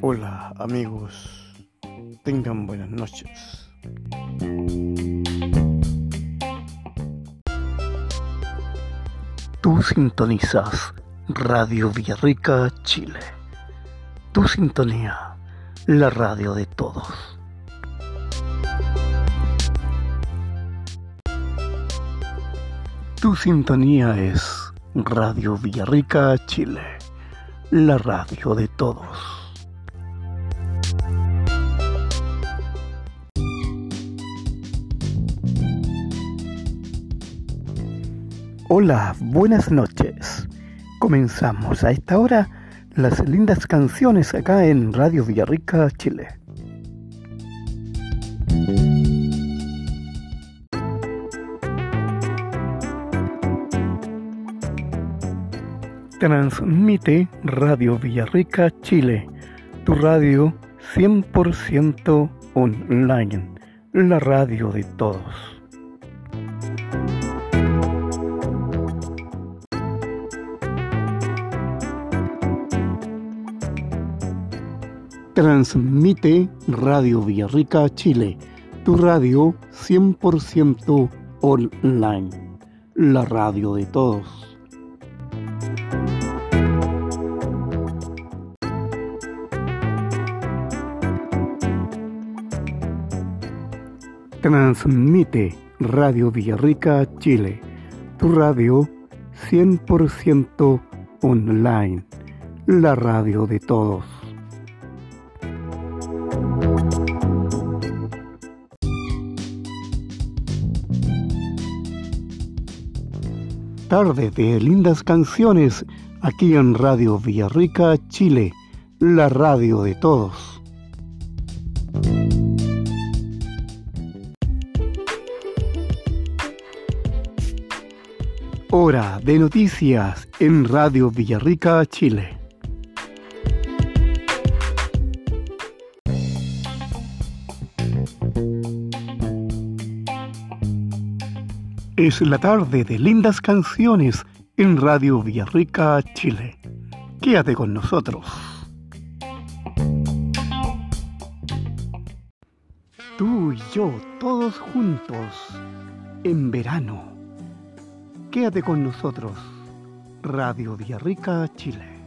Hola amigos, tengan buenas noches. Tú sintonizas Radio Villarrica, Chile. Tu sintonía, la radio de todos. Tu sintonía es Radio Villarrica, Chile, la radio de todos. Hola, buenas noches. Comenzamos a esta hora las lindas canciones acá en Radio Villarrica, Chile. Transmite Radio Villarrica, Chile, tu radio 100% online, la radio de todos. Transmite Radio Villarrica, Chile, tu radio 100% online, la radio de todos. Transmite Radio Villarrica, Chile, tu radio 100% online, la radio de todos. tarde de lindas canciones aquí en Radio Villarrica, Chile, la radio de todos. Hora de noticias en Radio Villarrica, Chile. Es la tarde de lindas canciones en Radio Villarrica, Chile. Quédate con nosotros. Tú y yo, todos juntos, en verano. Quédate con nosotros. Radio Villarrica, Chile.